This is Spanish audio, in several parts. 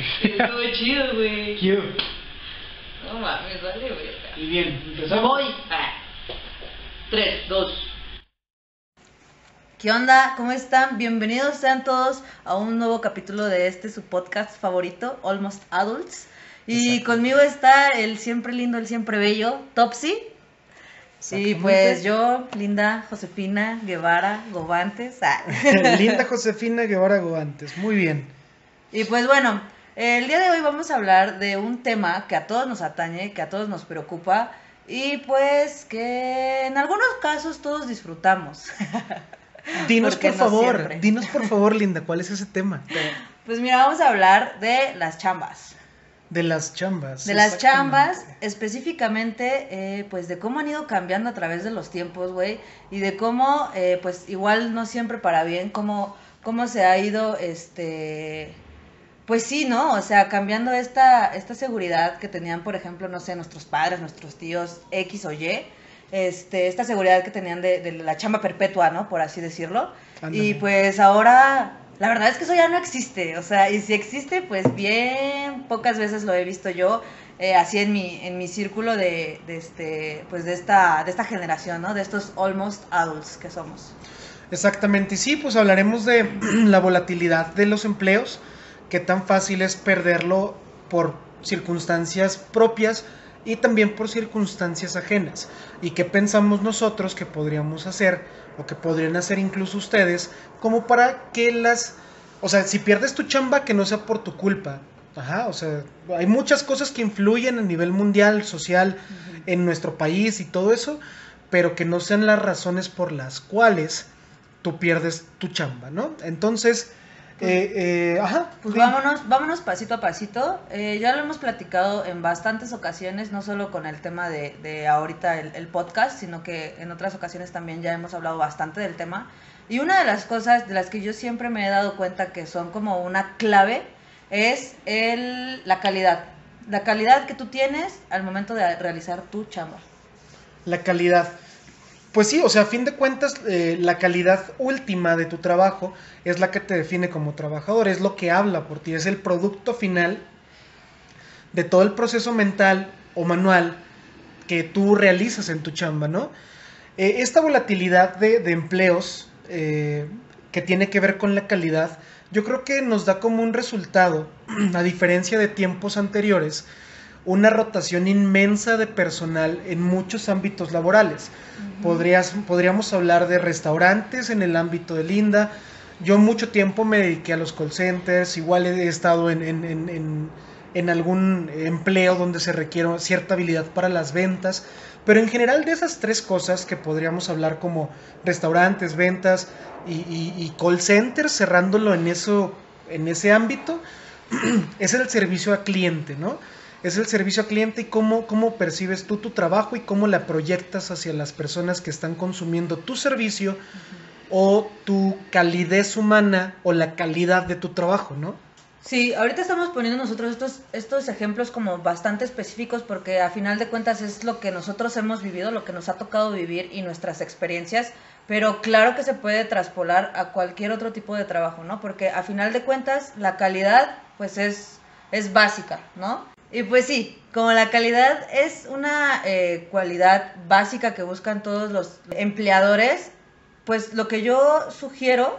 Estuvo chido, güey. Cute. No mames, vale, güey. Y bien, empezamos. voy. Ah. Tres, dos. ¿Qué onda? ¿Cómo están? Bienvenidos sean todos a un nuevo capítulo de este su podcast favorito, Almost Adults. Y Exacto. conmigo está el siempre lindo, el siempre bello, Topsy. Y pues yo, linda Josefina Guevara Gobantes. Ah. Linda Josefina Guevara Goantes. Muy bien. Y pues bueno, el día de hoy vamos a hablar de un tema que a todos nos atañe, que a todos nos preocupa y pues que en algunos casos todos disfrutamos. Dinos por no favor, siempre. dinos por favor, Linda, ¿cuál es ese tema? Pues mira, vamos a hablar de las chambas. De las chambas. De las chambas, específicamente, eh, pues de cómo han ido cambiando a través de los tiempos, güey, y de cómo, eh, pues igual no siempre para bien, cómo, cómo se ha ido, este, pues sí, ¿no? O sea, cambiando esta, esta seguridad que tenían, por ejemplo, no sé, nuestros padres, nuestros tíos, X o Y, este, esta seguridad que tenían de, de la chamba perpetua, ¿no? Por así decirlo. Ándale. Y pues ahora, la verdad es que eso ya no existe, o sea, y si existe, pues bien pocas veces lo he visto yo, eh, así en mi, en mi círculo de, de este, pues de esta, de esta generación, ¿no? De estos almost adults que somos. Exactamente, y sí, pues hablaremos de la volatilidad de los empleos, qué tan fácil es perderlo por circunstancias propias y también por circunstancias ajenas, y qué pensamos nosotros que podríamos hacer o que podrían hacer incluso ustedes como para que las, o sea, si pierdes tu chamba que no sea por tu culpa. Ajá, o sea, hay muchas cosas que influyen a nivel mundial, social, en nuestro país y todo eso, pero que no sean las razones por las cuales tú pierdes tu chamba, ¿no? Entonces, eh, eh, ajá, Pues vámonos, vámonos pasito a pasito. Eh, ya lo hemos platicado en bastantes ocasiones, no solo con el tema de, de ahorita el, el podcast, sino que en otras ocasiones también ya hemos hablado bastante del tema. Y una de las cosas de las que yo siempre me he dado cuenta que son como una clave es el, la calidad. La calidad que tú tienes al momento de realizar tu chamba. La calidad. Pues sí, o sea, a fin de cuentas, eh, la calidad última de tu trabajo es la que te define como trabajador, es lo que habla por ti, es el producto final de todo el proceso mental o manual que tú realizas en tu chamba, ¿no? Eh, esta volatilidad de, empleos eh, que tiene que ver con la calidad, yo creo que nos da como un resultado, a diferencia de tiempos anteriores, una rotación inmensa de personal en muchos ámbitos laborales. Podrías, podríamos hablar de restaurantes en el ámbito de Linda. Yo mucho tiempo me dediqué a los call centers, igual he estado en, en- en- en- en algún empleo donde se requiere cierta habilidad para las ventas, pero en general de esas tres cosas que podríamos hablar como restaurantes, ventas y, y- y call centers, cerrándolo en, eso, en ese ámbito, es el servicio a cliente, ¿no? Es el servicio a cliente y cómo, cómo percibes tú tu trabajo y cómo la proyectas hacia las personas que están consumiendo tu servicio o tu calidez humana o la calidad de tu trabajo, ¿no? Sí, ahorita estamos poniendo nosotros estos, estos ejemplos como bastante específicos porque a final de cuentas es lo que nosotros hemos vivido, lo que nos ha tocado vivir y nuestras experiencias, pero claro que se puede traspolar a cualquier otro tipo de trabajo, ¿no? Porque a final de cuentas la calidad pues es, es básica, ¿no? Y pues sí, como la calidad es una eh, cualidad básica que buscan todos los empleadores, pues lo que yo sugiero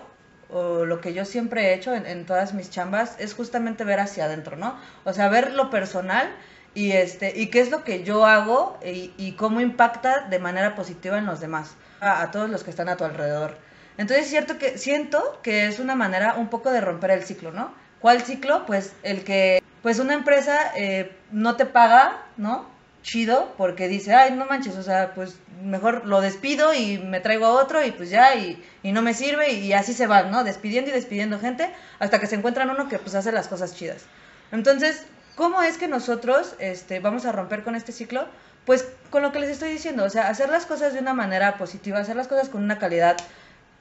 o lo que yo siempre he hecho en, todas mis chambas es justamente ver hacia adentro, ¿no? O sea, ver lo personal y este y qué es lo que yo hago y, cómo impacta de manera positiva en los demás, a, a todos los que están a tu alrededor. Entonces es cierto que siento que es una manera un poco de romper el ciclo, ¿no? ¿Cuál ciclo? Pues el que pues una empresa eh, no te paga, ¿no? Chido, porque dice, ay, no manches, o sea, pues mejor lo despido y me traigo a otro y pues ya, y, no me sirve, y, así se van, ¿no? Despidiendo y despidiendo gente hasta que se encuentran uno que pues hace las cosas chidas. Entonces, ¿cómo es que nosotros este, vamos a romper con este ciclo? Pues con lo que les estoy diciendo, o sea, hacer las cosas de una manera positiva, hacer las cosas con una calidad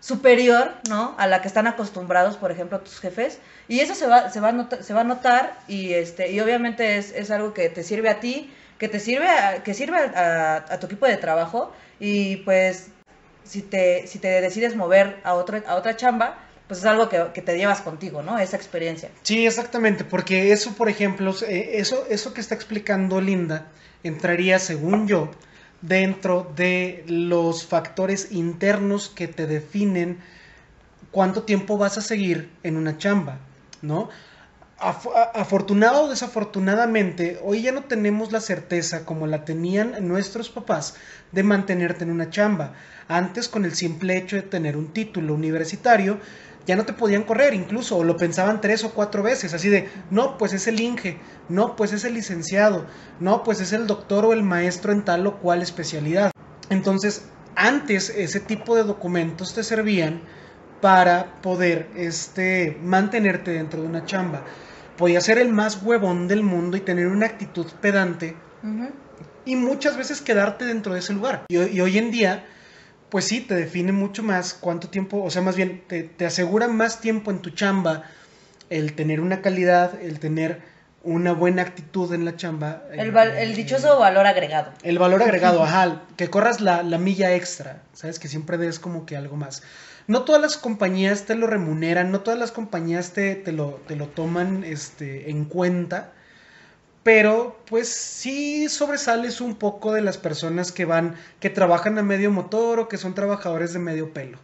superior, ¿no? A la que están acostumbrados, por ejemplo, tus jefes. Y eso se va, se va, a, notar, se va a notar y, este, y obviamente es, es algo que te sirve a ti, que te sirve a, que sirve a, a, tu equipo de trabajo y pues si te, si te decides mover a, otro, a otra chamba, pues es algo que, que te llevas contigo, ¿no? Esa experiencia. Sí, exactamente, porque eso, por ejemplo, eh, eso, eso que está explicando Linda, entraría, según yo, dentro de los factores internos que te definen cuánto tiempo vas a seguir en una chamba, ¿no? Afortunado o desafortunadamente, hoy ya no tenemos la certeza como la tenían nuestros papás de mantenerte en una chamba. Antes, con el simple hecho de tener un título universitario, ya no te podían correr incluso, lo pensaban tres o cuatro veces, así de, no, pues es el Inge, no, pues es el licenciado, no, pues es el doctor o el maestro en tal o cual especialidad. Entonces, antes ese tipo de documentos te servían para poder este, mantenerte dentro de una chamba. Podía ser el más huevón del mundo y tener una actitud pedante y muchas veces quedarte dentro de ese lugar. Y, y hoy en día, pues sí, te define mucho más cuánto tiempo, o sea, más bien, te, te asegura más tiempo en tu chamba el tener una calidad, el tener una buena actitud en la chamba. El, val- el dichoso valor agregado. el valor agregado, ajá, que corras la, la milla extra, ¿sabes? Que siempre des como que algo más. No todas las compañías te lo remuneran, no todas las compañías te, te lo, te lo toman este, en cuenta, pero pues sí sobresales un poco de las personas que van, que trabajan a medio motor o que son trabajadores de medio pelo.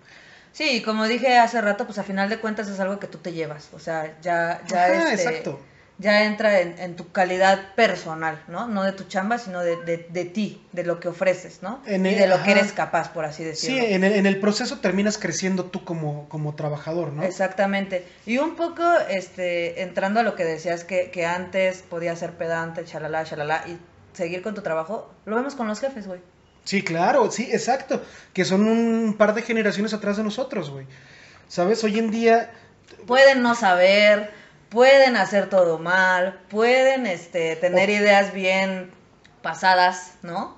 Sí, como dije hace rato, pues a final de cuentas es algo que tú te llevas. O sea, ya, ya Ajá, este, exacto. Ya entra en, en tu calidad personal, ¿no? No de tu chamba, sino de, de, de ti, de lo que ofreces, ¿no? En y de lo que eres capaz, por así Sí, decirlo. en el, en el proceso terminas creciendo tú como, como trabajador, ¿no? Exactamente. Y un poco, este, entrando a lo que decías que, que antes podía ser pedante, chalala, chalala, y seguir con tu trabajo, lo vemos con los jefes, güey. Sí, claro, sí, exacto. Que son un par de generaciones atrás de nosotros, güey. ¿Sabes? Hoy en día, Pueden no saber, pueden hacer todo mal, pueden, este, tener ideas bien pasadas, ¿no?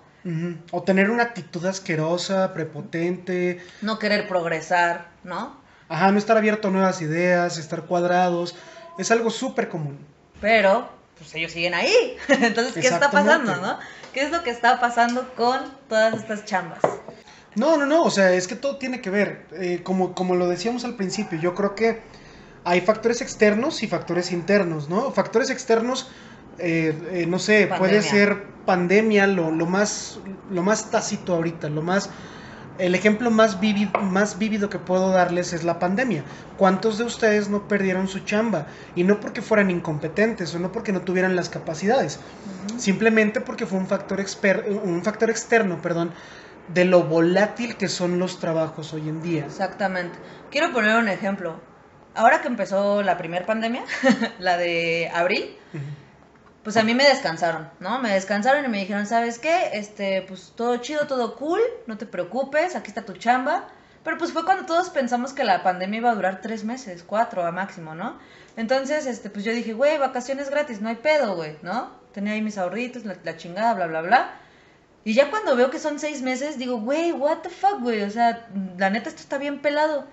o tener una actitud asquerosa, prepotente, No querer progresar, ¿no? ajá, no estar abierto a nuevas ideas, estar cuadrados, es algo súper común. Pero, pues ellos siguen ahí. Entonces, ¿qué está pasando, no? ¿Qué es lo que está pasando con todas estas chambas? No, no, no, o sea, es que todo tiene que ver, eh, como, como lo decíamos al principio, yo creo que hay factores externos y factores internos, ¿no? Factores externos, eh, eh, no sé, puede ser pandemia, lo, lo, más, lo más tácito ahorita, lo más... El ejemplo más vívido, más vívido que puedo darles es la pandemia. ¿Cuántos de ustedes no perdieron su chamba? Y no porque fueran incompetentes o no porque no tuvieran las capacidades, simplemente porque fue un factor, exper- un factor externo, perdón, de lo volátil que son los trabajos hoy en día. Exactamente. Quiero poner un ejemplo. Ahora que empezó la primera pandemia, la de abril, pues a mí me descansaron, ¿no? Me descansaron y me dijeron, ¿sabes qué? Este, pues todo chido, todo cool, no te preocupes, aquí está tu chamba. Pero pues fue cuando todos pensamos que la pandemia iba a durar tres meses, cuatro a máximo, ¿no? Entonces, este, pues yo dije, güey, vacaciones gratis, no hay pedo, güey, ¿no? Tenía ahí mis ahorritos, la, la chingada, bla, bla, bla. Y ya cuando veo que son seis meses, digo, güey, what the fuck, güey, o sea, la neta esto está bien pelado.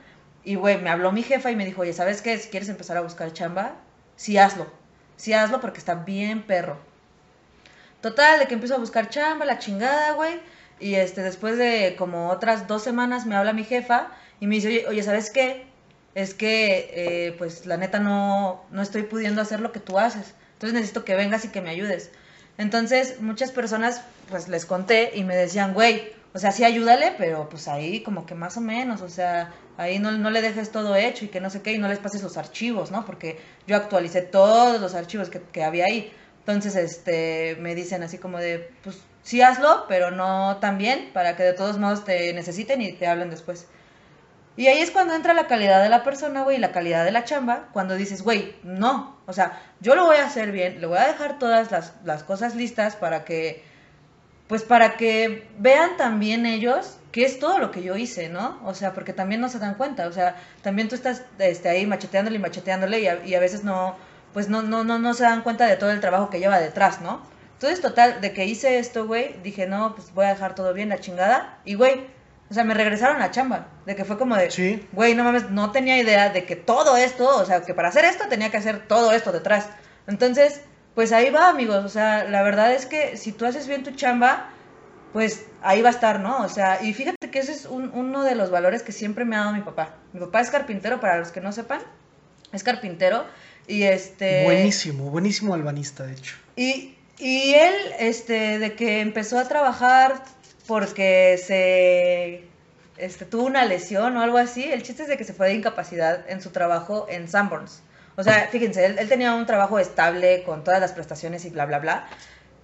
Y, güey, me habló mi jefa y me dijo, oye, ¿sabes qué? Si quieres empezar a buscar chamba, sí hazlo. Sí hazlo porque está bien perro. Total, de que empiezo a buscar chamba, la chingada, güey. Y este, después de como otras dos semanas me habla mi jefa y me dice, oye, oye ¿sabes qué? Es que, eh, pues, la neta no, no estoy pudiendo hacer lo que tú haces. Entonces necesito que vengas y que me ayudes. Entonces, muchas personas, pues, les conté y me decían, güey, o sea, sí ayúdale, pero pues ahí como que más o menos, o sea, ahí no, no le dejes todo hecho y que no sé qué, y no les pases los archivos, ¿no? Porque yo actualicé todos los archivos que, que había ahí. Entonces, este, me dicen así como de, pues sí hazlo, pero no tan bien, para que de todos modos te necesiten y te hablen después. Y ahí es cuando entra la calidad de la persona, güey, la calidad de la chamba, cuando dices, güey, no, o sea, yo lo voy a hacer bien, le voy a dejar todas las, las cosas listas para que, pues para que vean también ellos qué es todo lo que yo hice, ¿no? O sea, porque también no se dan cuenta, o sea, también tú estás este, ahí macheteándole y macheteándole y a, y a veces no, pues no, no, no, no se dan cuenta de todo el trabajo que lleva detrás, ¿no? Entonces, total, de que hice esto, güey, dije, no, pues voy a dejar todo bien, la chingada, y güey, o sea, me regresaron a chamba, de que fue como de, Sí. güey, no mames, no tenía idea de que todo esto, o sea, que para hacer esto tenía que hacer todo esto detrás. Entonces, pues ahí va, amigos, o sea, la verdad es que si tú haces bien tu chamba, pues ahí va a estar, ¿no? O sea, y fíjate que ese es un- uno de los valores que siempre me ha dado mi papá. Mi papá es carpintero, para los que no sepan, es carpintero y este... Buenísimo, buenísimo albanista, de hecho. Y, y él, este, de que empezó a trabajar porque se este, tuvo una lesión o algo así, el chiste es de que se fue de incapacidad en su trabajo en Sanborns. O sea, fíjense, él, tenía un trabajo estable con todas las prestaciones y bla, bla, bla.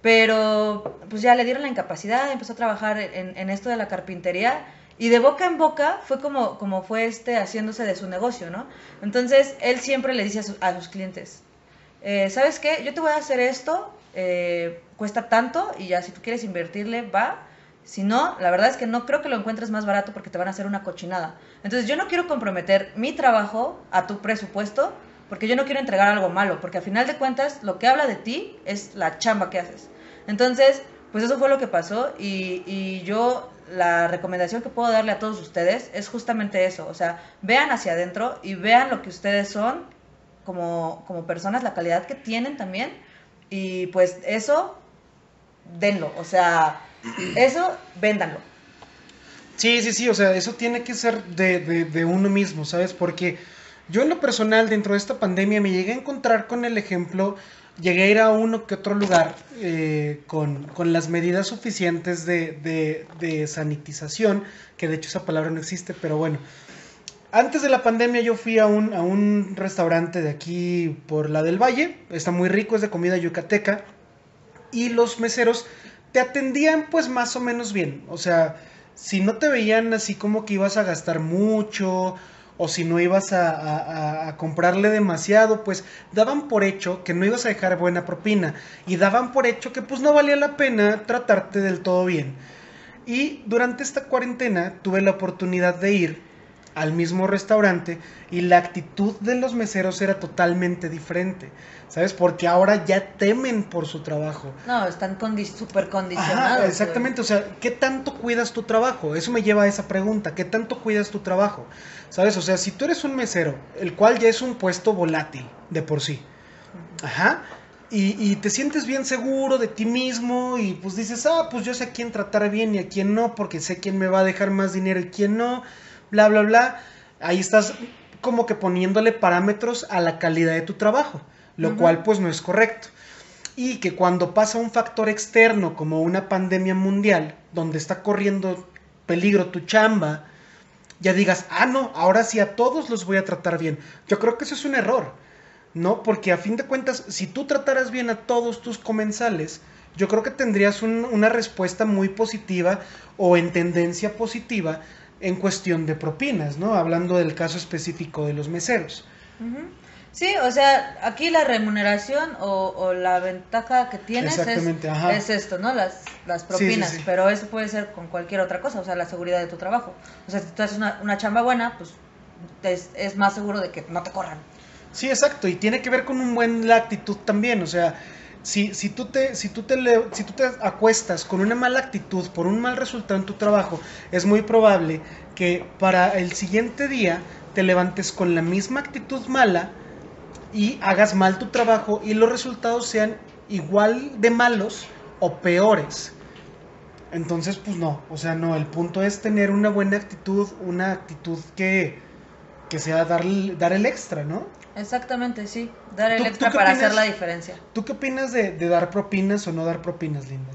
Pero pues ya le dieron la incapacidad, empezó a trabajar en, esto de la carpintería y de boca en boca fue como, como fue este haciéndose de su negocio, ¿no? Entonces él siempre le dice a sus clientes, eh, ¿sabes qué? Yo te voy a hacer esto, eh, cuesta tanto y ya si tú quieres invertirle, va. Si no, la verdad es que no creo que lo encuentres más barato porque te van a hacer una cochinada. Entonces yo no quiero comprometer mi trabajo a tu presupuesto porque yo no quiero entregar algo malo, porque a final de cuentas lo que habla de ti es la chamba que haces. Entonces, pues eso fue lo que pasó y, y yo la recomendación que puedo darle a todos ustedes es justamente eso, o sea, vean hacia adentro y vean lo que ustedes son como, como personas, la calidad que tienen también y pues eso, denlo, o sea, eso, véndanlo. Sí, sí, sí, o sea, eso tiene que ser de, de- de uno mismo, ¿sabes? Porque yo en lo personal, dentro de esta pandemia, me llegué a encontrar con el ejemplo, llegué a ir a uno que otro lugar eh, con, con las medidas suficientes de, de, de sanitización, que de hecho esa palabra no existe, pero bueno. Antes de la pandemia yo fui a un, a un restaurante de aquí por la del Valle, está muy rico, es de comida yucateca, y los meseros te atendían pues más o menos bien. O sea, si no te veían así como que ibas a gastar mucho o si no ibas a, a- comprarle demasiado, pues daban por hecho que no ibas a dejar buena propina y daban por hecho que pues no valía la pena tratarte del todo bien. Y durante esta cuarentena tuve la oportunidad de ir al mismo restaurante y la actitud de los meseros era totalmente diferente, ¿sabes? Porque ahora ya temen por su trabajo. No, están condi súper Ajá, condicionados. güey. exactamente, o sea, ¿qué tanto cuidas tu trabajo? Eso me lleva a esa pregunta, ¿qué tanto cuidas tu trabajo? ¿Sabes? O sea, si tú eres un mesero, el cual ya es un puesto volátil de por sí, ajá, y, y te sientes bien seguro de ti mismo y pues dices, ah, pues yo sé a quién tratar bien y a quién no, porque sé quién me va a dejar más dinero y quién no, bla, bla, bla, ahí estás como que poniéndole parámetros a la calidad de tu trabajo, lo cual pues no es correcto y que cuando pasa un factor externo como una pandemia mundial, donde está corriendo peligro tu chamba, ya digas, ah, no, ahora sí a todos los voy a tratar bien. Yo creo que eso es un error, ¿no? Porque a fin de cuentas, si tú trataras bien a todos tus comensales, yo creo que tendrías un- una respuesta muy positiva o en tendencia positiva en cuestión de propinas, ¿no? Hablando del caso específico de los meseros. Sí, o sea, aquí la remuneración o, o la ventaja que tienes es, Exactamente, ajá. es esto, ¿no? Las, las Sí, sí, propinas, sí. pero eso puede ser con cualquier otra cosa, o sea, la seguridad de tu trabajo. O sea, si tú haces una, una chamba buena, pues es, es más seguro de que no te corran. Sí, exacto, y tiene que ver con un buen la actitud también, o sea, si, si, tú te, si, tú te le- si tú te acuestas con una mala actitud por un mal resultado en tu trabajo, es muy probable que para el siguiente día te levantes con la misma actitud mala y hagas mal tu trabajo y los resultados sean igual de malos o peores. Entonces, pues no, o sea, no, el punto es tener una buena actitud, una actitud que, que sea dar, dar el extra, ¿no? Exactamente, sí. Dar ¿Tú- el extra para opinas? hacer la diferencia. ¿Tú qué opinas de, de dar propinas o no dar propinas, Linda?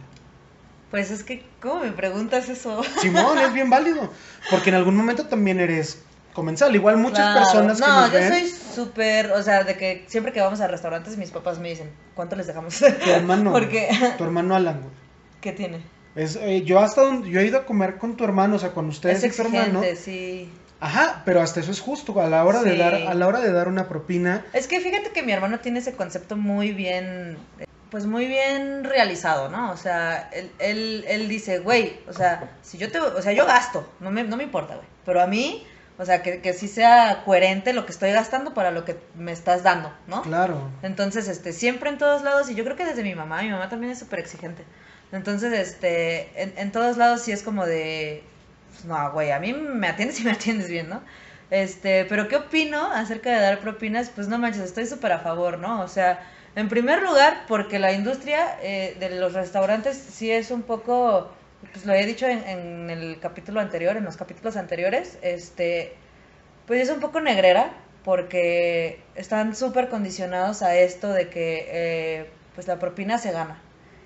Pues es que, ¿cómo me preguntas eso? Simón, es bien válido, porque en algún momento también eres comensal. Igual muchas Claro. personas que No, nos yo ven, soy súper, o sea, de que siempre que vamos a restaurantes mis papás me dicen, ¿cuánto les dejamos? tu hermano, Porque, tu hermano Alan, güey. ¿qué tiene? Es, eh, yo hasta donde, yo he ido a comer con tu hermano, o sea, con ustedes es tu hermano. exigente, sí. Ajá, pero hasta eso es justo, a la hora de dar, a la hora de dar una propina, Es que fíjate que mi hermano tiene ese concepto muy bien, pues muy bien realizado, ¿no? O sea, él, él, él dice, güey, o sea, si yo te, o sea, yo gasto, no me, no me importa, güey, pero a mí, o sea, que, que sí sea coherente lo que estoy gastando para lo que me estás dando, ¿no? claro. Entonces, este, siempre en todos lados, y yo creo que desde mi mamá, mi mamá también es súper exigente. Entonces, este, en, en todos lados sí es como de, pues, no, güey, a mí me atiendes y me atiendes bien, ¿no? Este, pero ¿qué opino acerca de dar propinas? Pues no manches, estoy súper a favor, ¿no? O sea, en primer lugar, porque la industria eh, de los restaurantes sí es un poco pues lo he dicho en, en el capítulo anterior, en los capítulos anteriores, este, pues es un poco negrera porque están súper condicionados a esto de que eh, pues la propina se gana.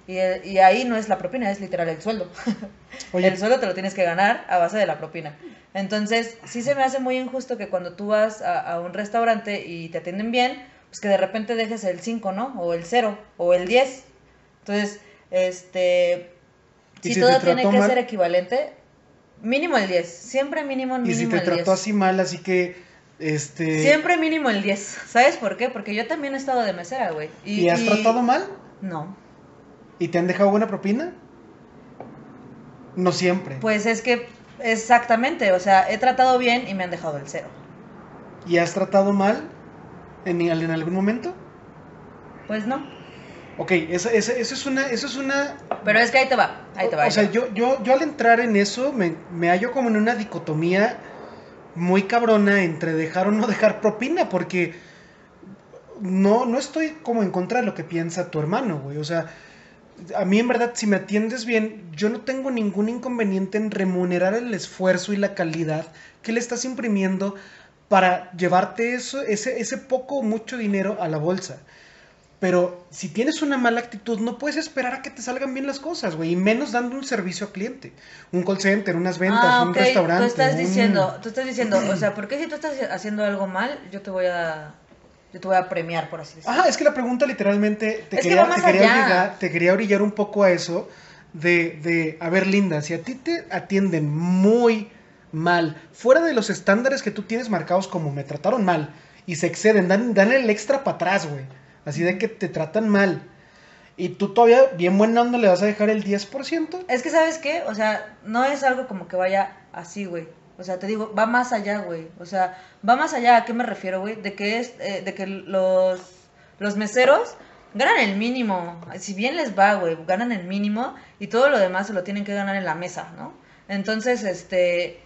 Y, el- y ahí no es la propina, es literal el sueldo. Oye. el sueldo te lo tienes que ganar a base de la propina. Entonces, sí se me hace muy injusto que cuando tú vas a, a un restaurante y te atienden bien, pues que de repente dejes el 5, ¿no? O el 0, o el 10. Entonces, este, ¿Y si si todo te tiene que mal? ser equivalente, mínimo el 10. Siempre mínimo, Y si mínimo te el 10. trató así mal, así que, este... Siempre mínimo el 10. ¿Sabes por qué? Porque yo también he estado de mesera, güey. ¿Y, has y- tratado mal? No. ¿Y te han dejado buena propina? No siempre. Pues es que, exactamente, o sea, he tratado bien y me han dejado el cero. ¿Y has tratado mal en, en algún momento? Pues no. Ok, esa, esa- eso es una... Eso es una Pero es que ahí te va, ahí te va. o sea, va. yo, yo, yo al entrar en eso me, me hallo como en una dicotomía muy cabrona entre dejar o no dejar propina, porque no, no estoy como en contra de lo que piensa tu hermano, güey. O sea, a mí en verdad, si me atiendes bien, yo no tengo ningún inconveniente en remunerar el esfuerzo y la calidad que le estás imprimiendo para llevarte eso, ese, ese poco o mucho dinero a la bolsa. Pero si tienes una mala actitud, no puedes esperar a que te salgan bien las cosas, güey. Y menos dando un servicio al cliente. Un call center, unas ventas, ah, un restaurante. Tú estás un- diciendo, tú estás diciendo, o sea, ¿por qué si tú estás haciendo algo mal, yo te voy a, yo te voy a premiar, por así decirlo? Ajá, es que la pregunta literalmente te Es que quería, más te quería obligar- te quería orillar un poco a eso de, de, a ver, Linda, si a ti te atienden muy mal, fuera de los estándares que tú tienes marcados como me trataron mal, y se exceden, dan, dan el extra para atrás, güey. Así de que te tratan mal. Y tú todavía, bien buena onda, le vas a dejar el 10%. Es que, ¿sabes qué? O sea, no es algo como que vaya así, güey. O sea, te digo, va más allá, güey. O sea, va más allá. ¿A qué me refiero, güey? De que es, eh, de que los, los meseros ganan el mínimo. Si bien les va, güey, ganan el mínimo y todo lo demás se lo tienen que ganar en la mesa, ¿no? Entonces, este,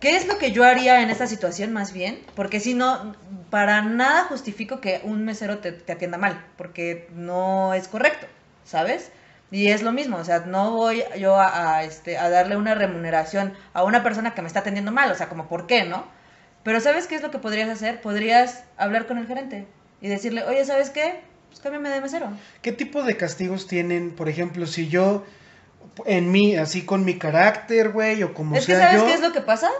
¿qué es lo que yo haría en esta situación más bien? Porque si no, para nada justifico que un mesero te, atienda mal, porque no es correcto, ¿sabes? Y es lo mismo, o sea, no voy yo a, a, este, a darle una remuneración a una persona que me está atendiendo mal, o sea, como, ¿por qué, no? Pero ¿sabes qué es lo que podrías hacer? Podrías hablar con el gerente y decirle, oye, ¿sabes qué? Pues cámbiame de mesero. ¿Qué tipo de castigos tienen, por ejemplo, si yo, en mí, así con mi carácter, güey, o como es que sea ¿sabes yo, qué es lo que pasa?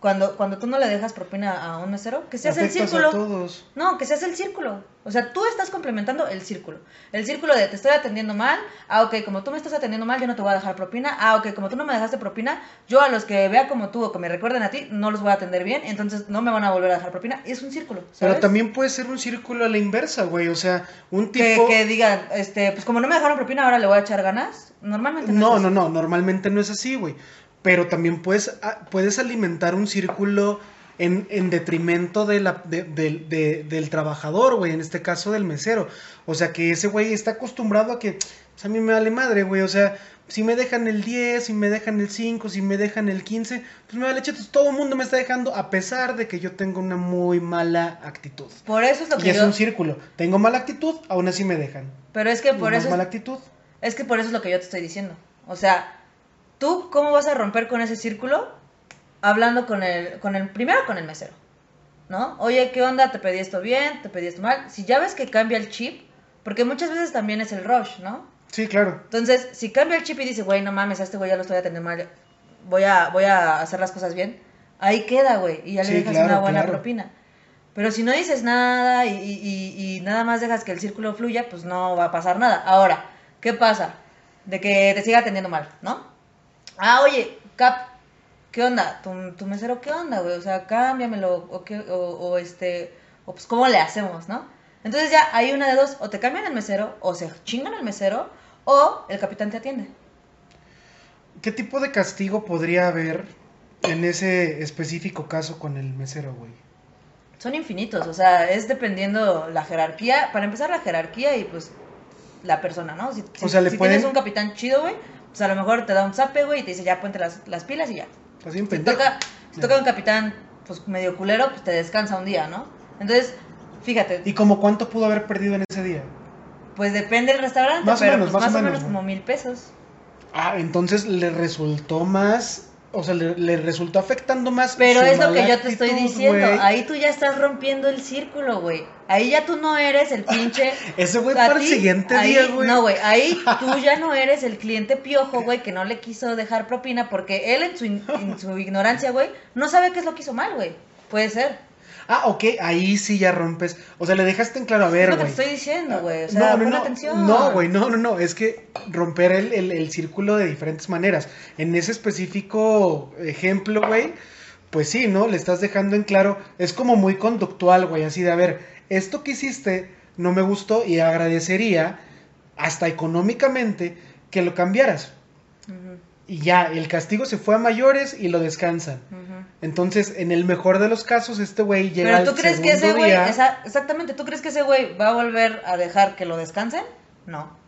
Cuando, cuando tú no le dejas propina a un mesero, que se hace el a círculo. todos? No, que se hace el círculo. O sea, tú estás complementando el círculo. El círculo de te estoy atendiendo mal. Ah, ok, como tú me estás atendiendo mal, yo no te voy a dejar propina. Ah, ok, como tú no me dejaste propina, yo a los que vea como tú o que me recuerden a ti, no los voy a atender bien. Entonces no me van a volver a dejar propina. Es un círculo. ¿sabes? Pero también puede ser un círculo a la inversa, güey. O sea, un tipo. que digan, este, pues como no me dejaron propina, ahora le voy a echar ganas. Normalmente no. No, es no, así. no, normalmente no es así, güey. Pero también puedes, ah, puedes alimentar un círculo en, en detrimento de la, de- del- de- del trabajador, güey, en este caso del mesero. O sea, que ese güey está acostumbrado a que, pues a mí me vale madre, güey. O sea, si me dejan el 10, si me dejan el 5, si me dejan el 15, pues me vale chetos. Todo el mundo me está dejando a pesar de que yo tengo una muy mala actitud. Por eso es lo Y que es yo. un círculo. Tengo mala actitud, aún así me dejan. Pero es que por No es eso. mala actitud. Es que por eso es lo que yo te estoy diciendo. O sea, ¿tú cómo vas a romper con ese círculo? Hablando con el, con el, primero con el mesero, ¿no? Oye, ¿qué onda? Te pedí esto bien, te pedí esto mal. Si ya ves que cambia el chip, porque muchas veces también es el rush, ¿no? Sí, claro. Entonces, si cambia el chip y dice, güey, no mames, a este güey ya lo estoy atendiendo mal, voy a, voy a hacer las cosas bien, ahí queda, güey, y ya Sí, le dejas claro, una buena claro. propina. Pero si no dices nada y, y- y- y nada más dejas que el círculo fluya, pues no va a pasar nada. Ahora, ¿qué pasa? De que te siga atendiendo mal, ¿no? Ah, oye, Cap, ¿qué onda? ¿Tu, tu mesero qué onda, güey? O sea, cámbiamelo, o, qué, o, o este, o pues cómo le hacemos, ¿no? Entonces ya hay una de dos, o te cambian el mesero, o se chingan al mesero, o el capitán te atiende. ¿Qué tipo de castigo podría haber en ese específico caso con el mesero, güey? Son infinitos, o sea, es dependiendo la jerarquía. Para empezar, la jerarquía y pues la persona, ¿no? Si, O sea, le si pueden- tienes un capitán chido, güey, pues a lo mejor te da un zape, güey, y te dice ya ponte las, las pilas y ya. Así en Si pendejo. toca, si toca un capitán pues medio culero, pues te descansa un día, ¿no? Entonces, fíjate, ¿Y como cuánto pudo haber perdido en ese día? pues depende del restaurante, Más o pero menos, pues más más, o o menos, menos como mil pesos. Ah, entonces le resultó más, o sea, le, le resultó afectando más. Pero su es lo que yo te estoy diciendo. Ahí tú ya estás rompiendo el círculo, güey. Ahí ya tú no eres el pinche. Ese güey a para el siguiente ahí- día, güey. No, güey. Ahí tú ya no eres el cliente piojo, güey, que no le quiso dejar propina porque él en su, en su ignorancia, güey, no sabe qué es lo que hizo mal, güey. Puede ser. Ah, ok, ahí sí ya rompes. O sea, le dejaste en claro, a Es ver, lo que güey. te estoy diciendo, güey. O sea, pon atención. No, güey, no, no, no. Es que romper el, el- el círculo de diferentes maneras. En ese específico ejemplo, güey, pues sí, ¿no? Le estás dejando en claro. Es como muy conductual, güey. Así de, a ver, esto que hiciste no me gustó y agradecería, hasta económicamente, que lo cambiaras. Y ya, el castigo se fue a mayores y lo descansan. Entonces, en el mejor de los casos, este güey llega Pero tú al crees que ese güey, día- exactamente, ¿tú crees que ese güey va a volver a dejar que lo descansen? No.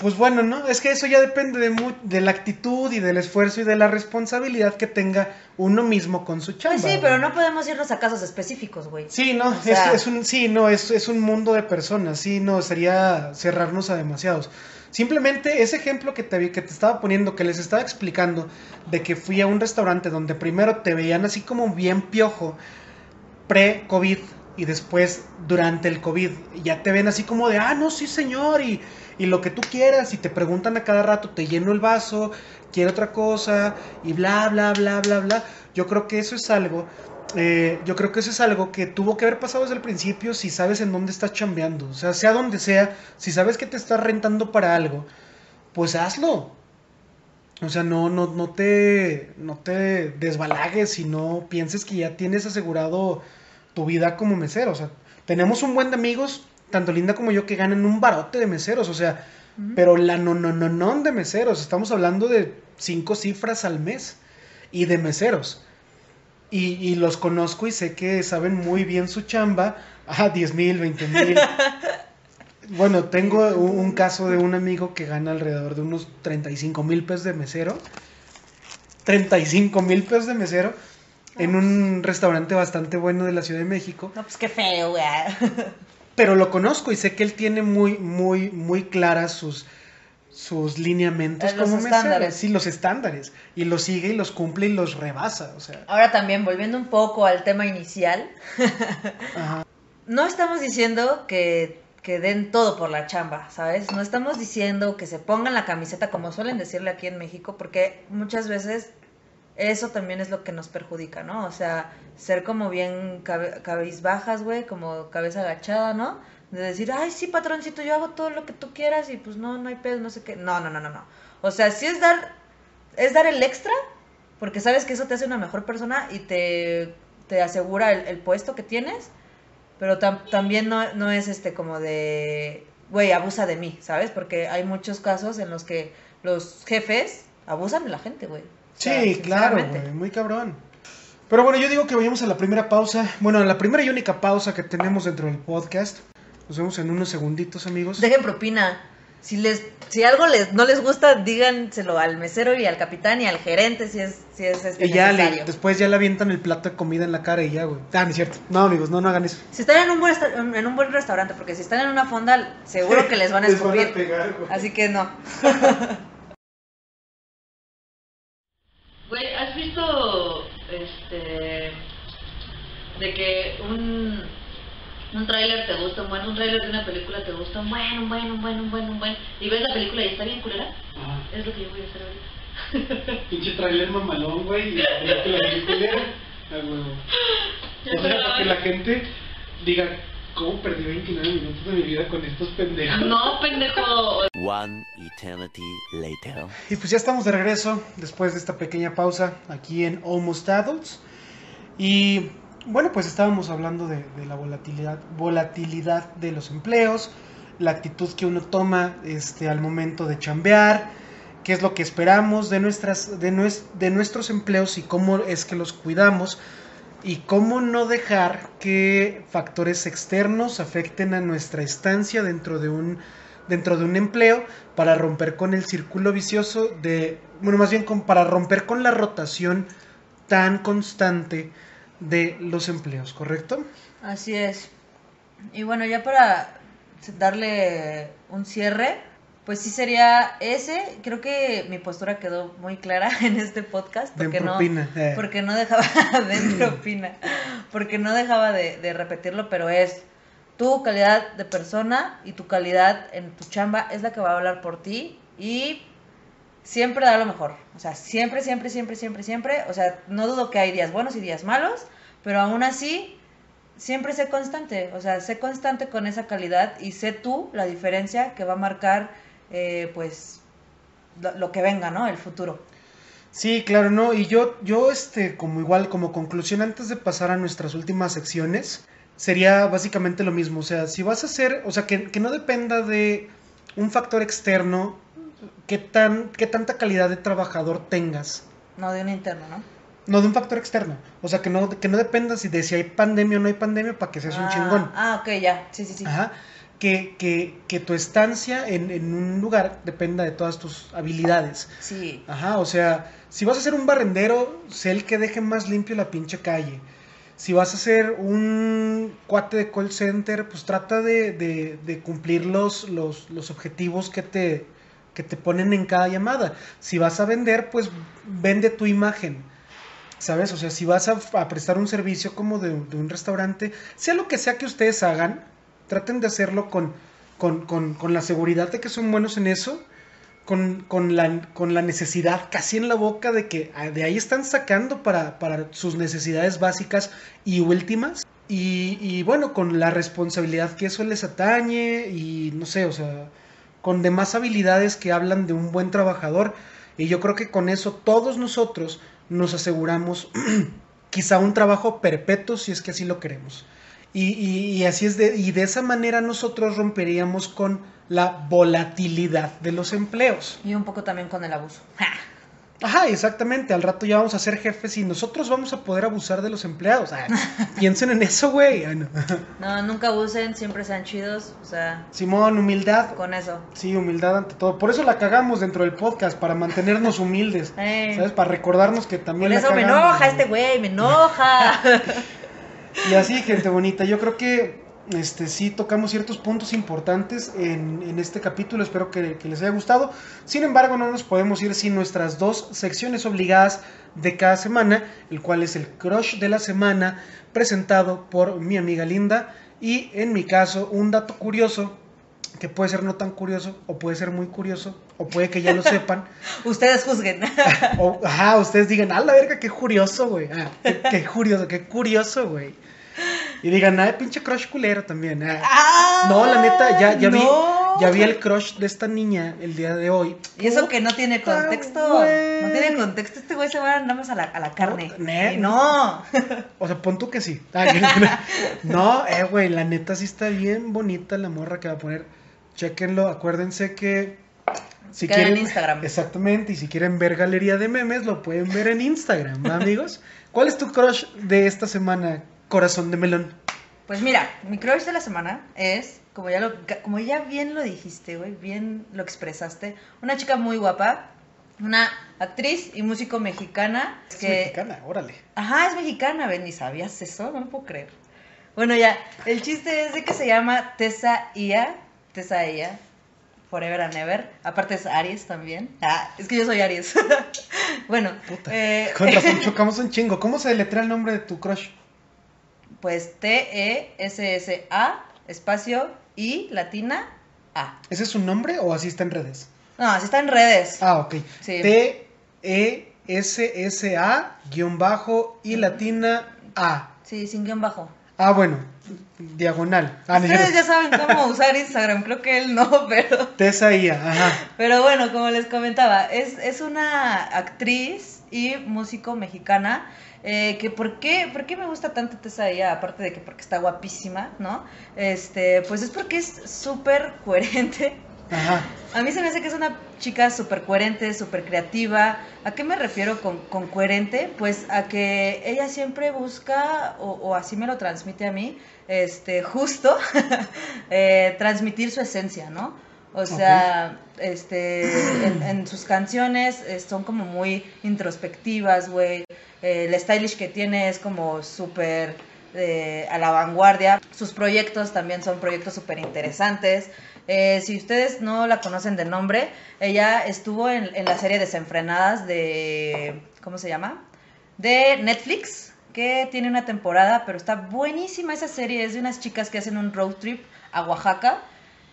Pues bueno, ¿no? Es que eso ya depende de, mu- de la actitud y del esfuerzo y de la responsabilidad que tenga uno mismo con su chamba. Pues sí, pero no podemos irnos a casos específicos, güey. Sí, no, O sea- es, es un, sí, no, es, es un mundo de personas, sí, no, sería cerrarnos a demasiados. Simplemente ese ejemplo que te, que te estaba poniendo, que les estaba explicando, de que fui a un restaurante donde primero te veían así como bien piojo, pre-COVID, y después durante el COVID, ya te ven así como de, ah, no, sí, señor, y, y lo que tú quieras, y te preguntan a cada rato, te lleno el vaso, quiero otra cosa, y bla, bla, bla, bla, bla. Yo creo que eso es algo, eh, yo creo que eso es algo que tuvo que haber pasado desde el principio si sabes en dónde estás chambeando. O sea, sea donde sea, si sabes que te estás rentando para algo, pues hazlo. O sea, no, no, no te, no te desbalagues y no pienses que ya tienes asegurado tu vida como mesero. O sea, tenemos un buen de amigos, tanto Linda como yo, que ganan un barote de meseros. O sea, pero la no, no, no, no de meseros. Estamos hablando de cinco cifras al mes y de meseros. Y, y los conozco y sé que saben muy bien su chamba. Ah, 10 mil, 20 mil. Bueno, tengo un, un caso de un amigo que gana alrededor de unos 35 mil pesos de mesero. 35 mil pesos de mesero en un restaurante bastante bueno de la Ciudad de México. No, pues qué feo, güey. Pero lo conozco y sé que él tiene muy, muy, muy claras sus, sus lineamientos Eh, los como mesero. estándares. Sí, los estándares. Y los sigue y los cumple y los rebasa. O sea, Ahora también, volviendo un poco al tema inicial, ajá. no estamos diciendo que, que den todo por la chamba, ¿sabes? No estamos diciendo que se pongan la camiseta como suelen decirle aquí en México, porque muchas veces eso también es lo que nos perjudica, ¿no? O sea, ser como bien cabe- cabizbajas, güey, como cabeza agachada, ¿no? De decir, ay, sí, patroncito, yo hago todo lo que tú quieras y pues no, no hay pedo, no sé qué. No, no, no, no, no. O sea, sí es dar, es dar el extra, porque sabes que eso te hace una mejor persona y te, te asegura el, puesto que tienes, pero tam- también no, no es este como de, güey, abusa de mí, ¿sabes? Porque hay muchos casos en los que los jefes abusan de la gente, güey. Sí, claro, güey, muy cabrón. Pero bueno, yo digo que vayamos a la primera pausa. Bueno, a la primera y única pausa que tenemos dentro del podcast. Nos vemos en unos segunditos, amigos. Dejen propina. Si les, si algo les, no les gusta, díganselo al mesero y al capitán y al gerente si es, si es este, Y ya le, después ya le avientan el plato de comida en la cara y ya, güey. Ah, no es cierto. No, amigos, no, no hagan eso. Si están en un buen en un buen restaurante, porque si están en una fonda, seguro que les van a escupir. Así que no. Güey, ¿has visto este de que un un tráiler te gusta un buen, un tráiler de una película te gusta un buen, un buen, un buen, un buen, un buen, y ves la película y está bien culera? Ah, Es lo que yo voy a hacer ahorita. pinche trailer mamalón, güey. Y la película bien culera. Ah. O sea, para que la gente diga, ¿cómo perdí 29 minutos de mi vida con estos pendejos? No, pendejo. One eternity later. Y pues ya estamos de regreso después de esta pequeña pausa aquí en Almost Adults. Y bueno, pues estábamos hablando de, la volatilidad, volatilidad de los empleos, la actitud que uno toma este, al momento de chambear, qué es lo que esperamos de, nuestras, de, de nuestros empleos y cómo es que los cuidamos y cómo no dejar que factores externos afecten a nuestra estancia dentro de un dentro de un empleo para romper con el círculo vicioso de bueno más bien para romper con la rotación tan constante de los empleos correcto Así es. Y bueno, ya para darle un cierre, pues sí sería ese. Creo que mi postura quedó muy clara en este podcast. Porque no, eh. porque no dejaba de propina. Porque no dejaba de, de repetirlo, pero es tu calidad de persona y tu calidad en tu chamba es la que va a hablar por ti y siempre da lo mejor. O sea, siempre, siempre, siempre, siempre, siempre. O sea, no dudo que hay días buenos y días malos, pero aún así, siempre sé constante. O sea, sé constante con esa calidad y sé tú la diferencia que va a marcar, eh, pues, lo, que venga, ¿no? El futuro. Sí, claro, no. Y yo, yo, este, como igual, como conclusión, antes de pasar a nuestras últimas secciones, sería básicamente lo mismo. O sea, si vas a hacer, o sea, que, que no dependa de un factor externo, qué tan, qué tanta calidad de trabajador tengas. No de un interno, ¿no? No de un factor externo. O sea, que no, que no dependa si de si hay pandemia o no hay pandemia para que seas un Ah, chingón. Ah, ok, ya. Sí, sí, sí. Ajá. Que, que, que tu estancia en, en un lugar dependa de todas tus habilidades. Sí. Ajá, o sea, si vas a ser un barrendero, sé el que deje más limpio la pinche calle. Si vas a ser un cuate de call center, pues trata de, de- de cumplir los, los, los objetivos que te, que te ponen en cada llamada. Si vas a vender, pues vende tu imagen. ¿Sabes? O sea, si vas a, prestar un servicio como de, un restaurante, sea lo que sea que ustedes hagan, traten de hacerlo con, con, con, con la seguridad de que son buenos en eso con, con la, con la necesidad casi en la boca de que ah, de ahí están sacando para, para sus necesidades básicas y últimas. Y, y bueno, con la responsabilidad que eso les atañe y no sé, o sea, con demás habilidades que hablan de un buen trabajador. Y yo creo que con eso todos nosotros nos aseguramos quizá un trabajo perpetuo si es que así lo queremos. Y, así es de, y de esa manera nosotros romperíamos con la volatilidad de los empleos. Y un poco también con el abuso. Ajá, exactamente. Al rato ya vamos a ser jefes y nosotros vamos a poder abusar de los empleados. Ah, piensen en eso, güey. No. No, nunca abusen, siempre sean chidos. O sea, Simón, humildad. con eso. Sí, humildad ante todo. Por eso la cagamos dentro del podcast, para mantenernos humildes. Eh. ¿Sabes? Para recordarnos que también Por eso me enoja güey. este güey, me enoja. Y así, gente bonita, yo creo que este sí tocamos ciertos puntos importantes en, en este capítulo, espero que, que les haya gustado. Sin embargo, no nos podemos ir sin nuestras dos secciones obligadas de cada semana, el cual es el crush de la semana, presentado por mi amiga Linda, y en mi caso, un dato curioso, que puede ser no tan curioso, o puede ser muy curioso, o puede que ya lo sepan, Ustedes juzguen. o, ajá, ustedes digan, ah, la verga, qué curioso, güey. Ah, qué, qué curioso, qué curioso, güey. Y digan, ah, pinche crush culero también. ah. Ah, no, la neta, ya, ya, no. vi, ya vi el crush de esta niña el día de hoy. Y eso que no tiene contexto. No tiene contexto. Este güey se va nada más a la, a la carne. ne- Y no. O sea, pon tú que sí. Ah, no, eh, güey, la neta sí está bien bonita la morra que va a poner. Chéquenlo, acuérdense que si Queda en quieren Instagram. Exactamente, y si quieren ver galería de memes, lo pueden ver en Instagram, ¿va, amigos? ¿Cuál es tu crush de esta semana, corazón de melón? Pues mira, mi crush de la semana es, como ya, lo, como ya bien lo dijiste, güey, bien lo expresaste, una chica muy guapa, una actriz y músico mexicana. Es que, mexicana, órale. Ajá, es mexicana, ven, ¿y sabías eso? No lo puedo creer. Bueno, ya, el chiste es de que se llama Tessa Ia, Tessa Ia, Forever and Ever. Aparte es Aries también. Ah, es que yo soy Aries. bueno, Puta. eh, Con razón chocamos un chingo. ¿Cómo se deletrea el nombre de tu crush? Pues E T-E-S-S-A, espacio I, latina, A. ¿Ese es su nombre o así está en redes? No, así está en redes. Ah, ok. Sí. T E S S A guion bajo y latina A. Sí, sin guion bajo. Ah, bueno, diagonal. Ah, Ustedes ya saben cómo usar Instagram, creo que él no, pero... Tessa Ia, ajá. Pero bueno, como les comentaba, es, es una actriz y músico mexicana. eh, que por qué, por qué me gusta tanto Tessa Ia, aparte de que porque está guapísima, ¿no? Este, pues es porque es súper coherente. Ajá. A mí se me hace que es una chica súper coherente, súper creativa. ¿A qué me refiero con, con coherente? Pues a que ella siempre busca, o, o así me lo transmite a mí, este, justo, eh, transmitir su esencia, ¿no? O sea, este, en, en sus canciones eh, son como muy introspectivas, güey. Eh, el stylish que tiene es como súper eh, a la vanguardia. Sus proyectos también son proyectos súper interesantes. Eh, si ustedes no la conocen de nombre, ella estuvo en, en la serie Desenfrenadas de... ¿Cómo se llama? De Netflix, que tiene una temporada, pero está buenísima esa serie. Es de unas chicas que hacen un road trip a Oaxaca.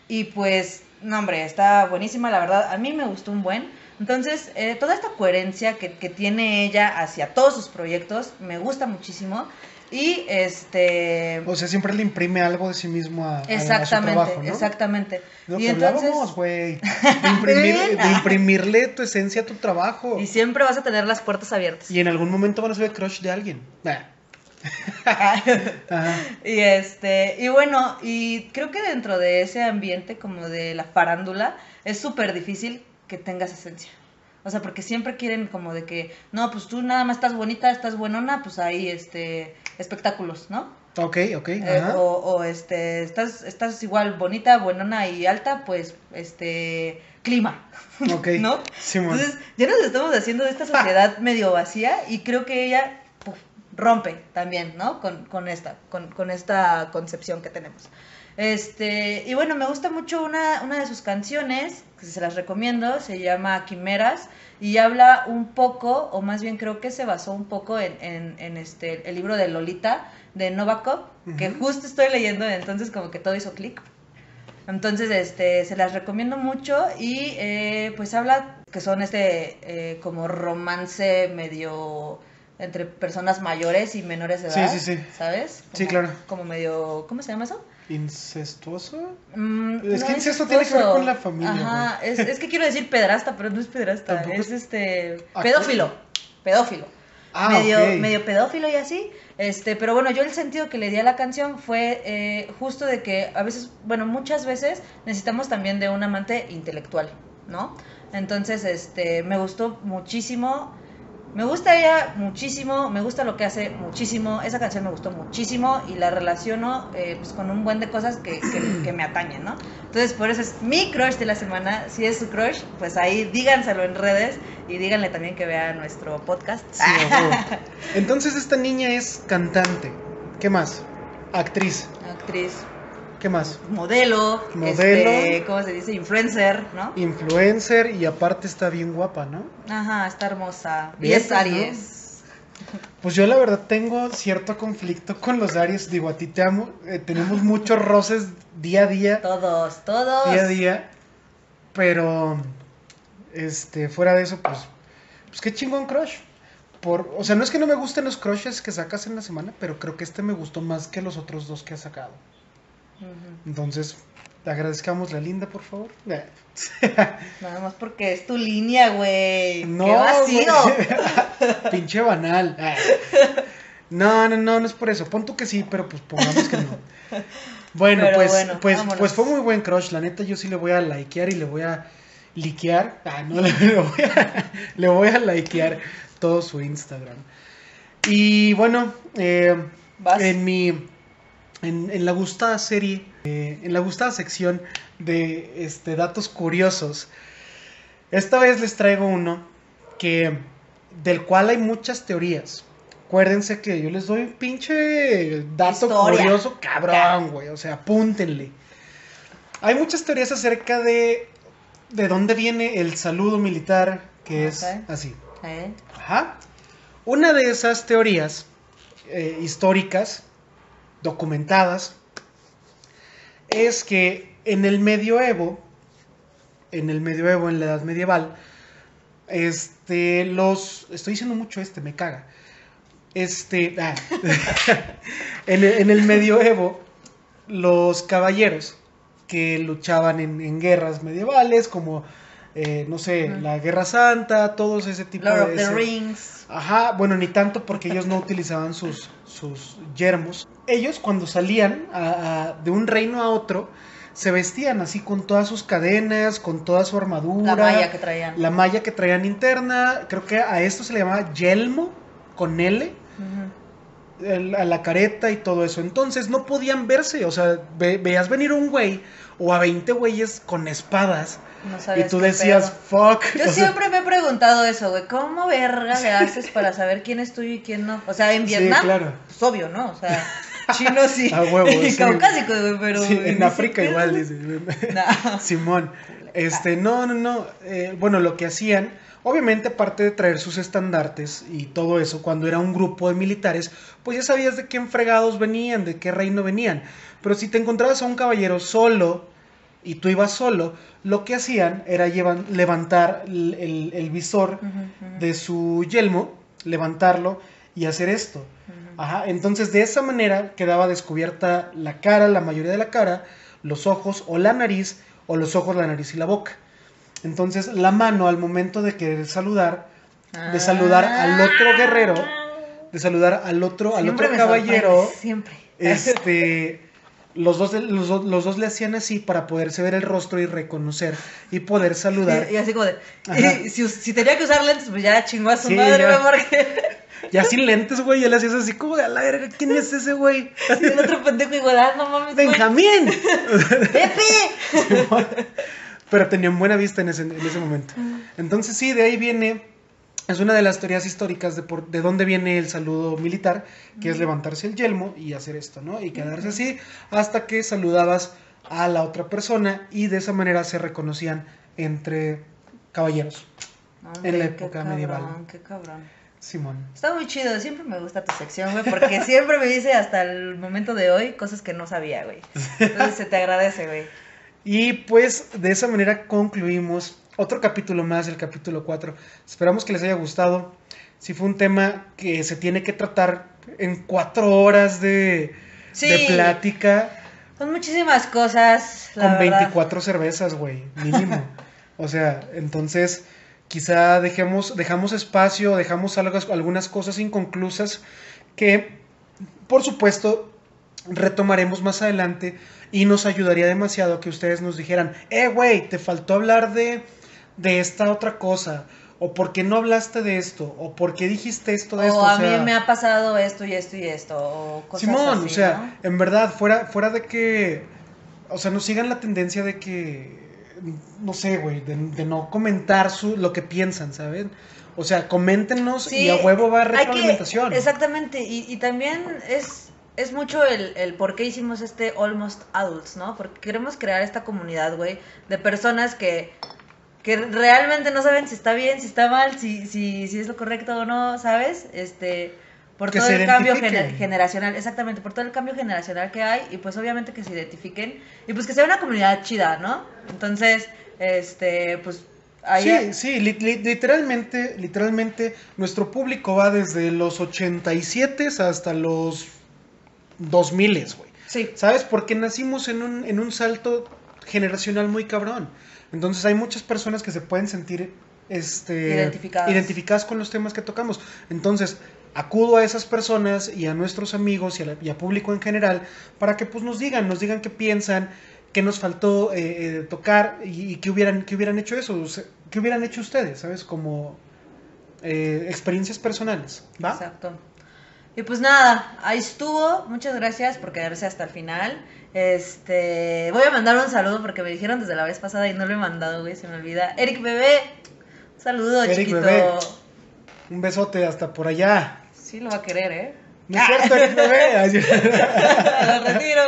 Y pues, no hombre, está buenísima, la verdad. A mí me gustó un buen. Entonces, eh, toda esta coherencia que, que tiene ella hacia todos sus proyectos me gusta muchísimo. Y este... O sea, siempre le imprime algo de sí mismo a, a- a su Exactamente, trabajo, ¿no? exactamente. Lo y que entonces, hablábamos, güey. De, imprimir- de imprimirle tu esencia a tu trabajo. y siempre vas a tener las puertas abiertas. Y en algún momento van a ser el crush de alguien. Nah. Y este, y bueno, y creo que dentro de ese ambiente como de la farándula es súper difícil que tengas esencia. O sea, porque siempre quieren como de que, no, pues tú nada más estás bonita, estás buenona, pues ahí, este, espectáculos, ¿no? Ok, ok. Eh, Ajá. o, o, este, estás, estás igual bonita, buenona y alta, pues, este, clima, Ok. ¿no? Entonces, ya nos estamos haciendo de esta sociedad medio vacía y creo que ella rompe también, ¿no? Con, con esta, con, con esta concepción que tenemos. Este, y bueno, me gusta mucho una, una de sus canciones, que se las recomiendo, se llama Quimeras, y habla un poco, o más bien creo que se basó un poco en, en, en este, el libro de Lolita, de Novakov, que justo estoy leyendo, entonces como que todo hizo clic. Entonces, este, se las recomiendo mucho y eh, pues habla que son este eh, como romance medio entre personas mayores y menores de Sí, edad, sí, sí. ¿sabes? Sí, Como- claro. Como medio, ¿cómo se llama eso? ¿Incestuoso? Mm, Es que incesto tiene que ver incestuoso. con la familia, Ajá, es, es que quiero decir pedrasta, pero no es pedrasta, Tampoco es es- este pedófilo, pedófilo Ah, medio, medio pedófilo y así. Este, pero bueno, yo el sentido que le di a la canción fue eh, justo de que a veces, bueno, muchas veces necesitamos también de un amante intelectual, ¿no? Entonces, este, me gustó muchísimo. Me gusta ella muchísimo, me gusta lo que hace muchísimo, esa canción me gustó muchísimo y la relaciono eh, pues, con un buen de cosas que, que- que me atañen, ¿no? Entonces por eso es mi crush de la semana, si es su crush, pues ahí díganselo en redes y díganle también que vea nuestro podcast. Sí. Entonces esta niña es cantante. ¿Qué más? Actriz. Actriz, ¿Qué más? modelo, Modelo. este, ¿cómo se dice? Influencer, ¿no? Influencer y aparte está bien guapa, ¿no? Ajá, está hermosa. Y es ¿no? Aries. Pues yo la verdad tengo cierto conflicto con los Aries. Digo, a ti te amo. eh, tenemos muchos roces día a día. Todos, todos. Día a día. Pero, este, fuera de eso, pues, pues qué chingón crush. Por, o sea, no es que no me gusten los crushes que sacas en la semana, pero creo que este me gustó más que los otros dos que has sacado. Entonces, te agradezcamos la linda, por favor. Nada más porque es tu línea, güey. No, ¡Qué vacío! Pinche banal. No, no, no, no es por eso. Pon tú que sí, pero pues pongamos que no. Bueno, Pero pues, bueno, pues, vámonos. pues fue muy buen crush. La neta, yo sí le voy a likear y le voy a liquear. Ah, no, le, le voy a, le voy a likear todo su Instagram. Y bueno, eh, en mi. En, en la gustada serie, eh, en la gustada sección de este, datos curiosos, esta vez les traigo uno que del cual hay muchas teorías. Acuérdense que yo les doy un pinche dato Historia. curioso cabrón, güey. O sea, apúntenle. Hay muchas teorías acerca de de dónde viene el saludo militar, que es así. Ajá. Una de esas teorías eh, históricas, documentadas, es que en el medioevo, en el medioevo, en la edad medieval, este, los, estoy diciendo mucho este, me caga. Este, ah, en, el, en el medioevo, los caballeros que luchaban en, en guerras medievales, como, eh, no sé, la Guerra Santa, todos ese tipo Lord de... of the Rings. Ajá, bueno, ni tanto porque ellos no utilizaban sus, sus yermos. Ellos cuando salían a- a- de un reino a otro, se vestían así con todas sus cadenas, con toda su armadura. La malla que traían. la malla que traían interna. Creo que a esto se le llamaba yelmo, con L, el- a la careta y todo eso. Entonces no podían verse, o sea, ve- veías venir un güey o a 20 güeyes con espadas No y tú decías, pedo. fuck. Yo o sea, siempre me he preguntado eso, güey. ¿Cómo verga le haces para saber quién es tuyo y quién no? O sea, en Sí, Vietnam, claro. pues obvio, ¿no? O sea, Chino sí. A huevo, Y sí. Caucásico, pero. Sí, en África igual, dice. No. Simón. Este, no, no, no. eh, bueno, lo que hacían, obviamente, aparte de traer sus estandartes y todo eso, cuando era un grupo de militares, pues ya sabías de quién fregados venían, de qué reino venían. Pero si te encontrabas a un caballero solo y tú ibas solo, lo que hacían era llevan- levantar el, el- el visor de su yelmo, levantarlo y hacer esto. Ajá, entonces de esa manera quedaba descubierta la cara, la mayoría de la cara, los ojos o la nariz, o los ojos, la nariz y la boca. Entonces la mano al momento de querer saludar, de saludar al otro guerrero, de saludar al otro, al Siempre otro caballero, Siempre. este, los dos, los, los dos le hacían así para poderse ver el rostro y reconocer y poder saludar. Y, y así como de. Y si, si tenía que usar lentes, pues ya chingó a su Sí, madre, porque. Ya sin lentes, güey, ya le hacías así como de a la verga, ¿quién es ese güey? Y el otro pendejo igual, ah, no mames. Benjamín. ¡Pepe! Pero tenían buena vista en ese, en ese momento. Entonces sí, de ahí viene, es una de las teorías históricas de, por, de dónde viene el saludo militar, que es levantarse el yelmo y hacer esto, ¿no? Y quedarse así hasta que saludabas a la otra persona y de esa manera se reconocían entre caballeros. En la qué época cabrón, medieval. Qué cabrón. Simón. Está muy chido, siempre me gusta tu sección, güey, porque siempre me dice hasta el momento de hoy cosas que no sabía, güey. Entonces se te agradece, güey. Y pues de esa manera concluimos otro capítulo más, el capítulo 4. Esperamos que les haya gustado. Si fue un tema que se tiene que tratar en cuatro horas de, Sí. de plática Son muchísimas cosas, la con verdad. 24 cervezas, güey, mínimo. o sea, entonces quizá dejemos, dejamos espacio, dejamos algo, algunas cosas inconclusas que, por supuesto, retomaremos más adelante y nos ayudaría demasiado que ustedes nos dijeran, eh, güey, te faltó hablar de, de esta otra cosa, o por qué no hablaste de esto, o por qué dijiste esto de O esto. a sea, mí me ha pasado esto y esto y esto, o cosas Simón, así, o sea, ¿no? en verdad, fuera, fuera de que, o sea, no sigan la tendencia de que, no sé, güey, de, de no comentar su, lo que piensan, ¿saben? O sea, coméntenos y a huevo va a hay que- retroalimentación. exactamente, y, y también es, es mucho el, el por qué hicimos este Almost Adults, ¿no? Porque queremos crear esta comunidad, güey, de personas que, que realmente no saben si está bien, si está mal, si, si, si es lo correcto o no, ¿sabes? Este, por Que todo el cambio gener- generacional, exactamente, por todo el cambio generacional que hay, y pues obviamente que se identifiquen, y pues que sea una comunidad chida, ¿no? Entonces, este, pues... ahí- Sí, sí, li- li- literalmente, literalmente, nuestro público va desde los 87 hasta los 2000, güey. sí. ¿Sabes? Porque nacimos en un, en un salto generacional muy cabrón. Entonces hay muchas personas que se pueden sentir este, Identificadas. identificadas con los temas que tocamos. Entonces acudo a esas personas y a nuestros amigos y a, la- y a público en general para que pues nos digan, nos digan qué piensan, qué nos faltó eh, eh, tocar y, y qué hubieran, qué hubieran hecho eso, qué hubieran hecho ustedes, ¿sabes? Como eh, experiencias personales. ¿Va? Exacto. Y pues nada, ahí estuvo. Muchas gracias por quedarse hasta el final. Este, voy a mandar un saludo porque me dijeron desde la vez pasada y no lo he mandado, güey, se me olvida. Eric Bebé, un saludo, Eric chiquito. Bebé. Un besote hasta por allá. Sí lo va a querer, ¿eh? No es cierto, Eric Bebé. Así- lo retiro.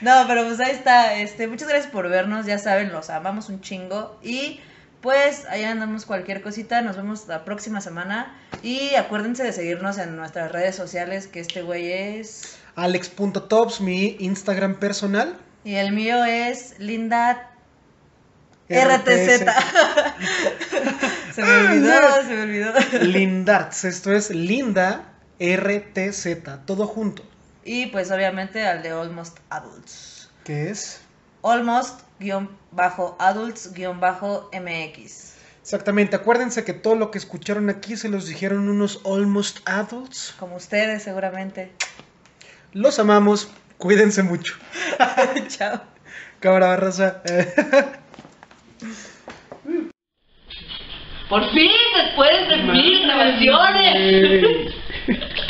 No, pero pues ahí está. Este, muchas gracias por vernos. Ya saben, los amamos un chingo. Y pues ahí andamos cualquier cosita. Nos vemos la próxima semana. Y acuérdense de seguirnos en nuestras redes sociales. Que este güey es. Alex.tops, mi Instagram personal. Y el mío es Linda RTZ. se me olvidó, se me olvidó. Lindarts, esto es Linda RTZ, todo junto. Y pues obviamente al de Almost Adults. ¿Qué es? Almost-Adults-MX. Exactamente, acuérdense que todo lo que escucharon aquí se los dijeron unos almost adults. Como ustedes seguramente. Los amamos, cuídense mucho. Chao. Cabra raza. Por fin, después de mil grabaciones.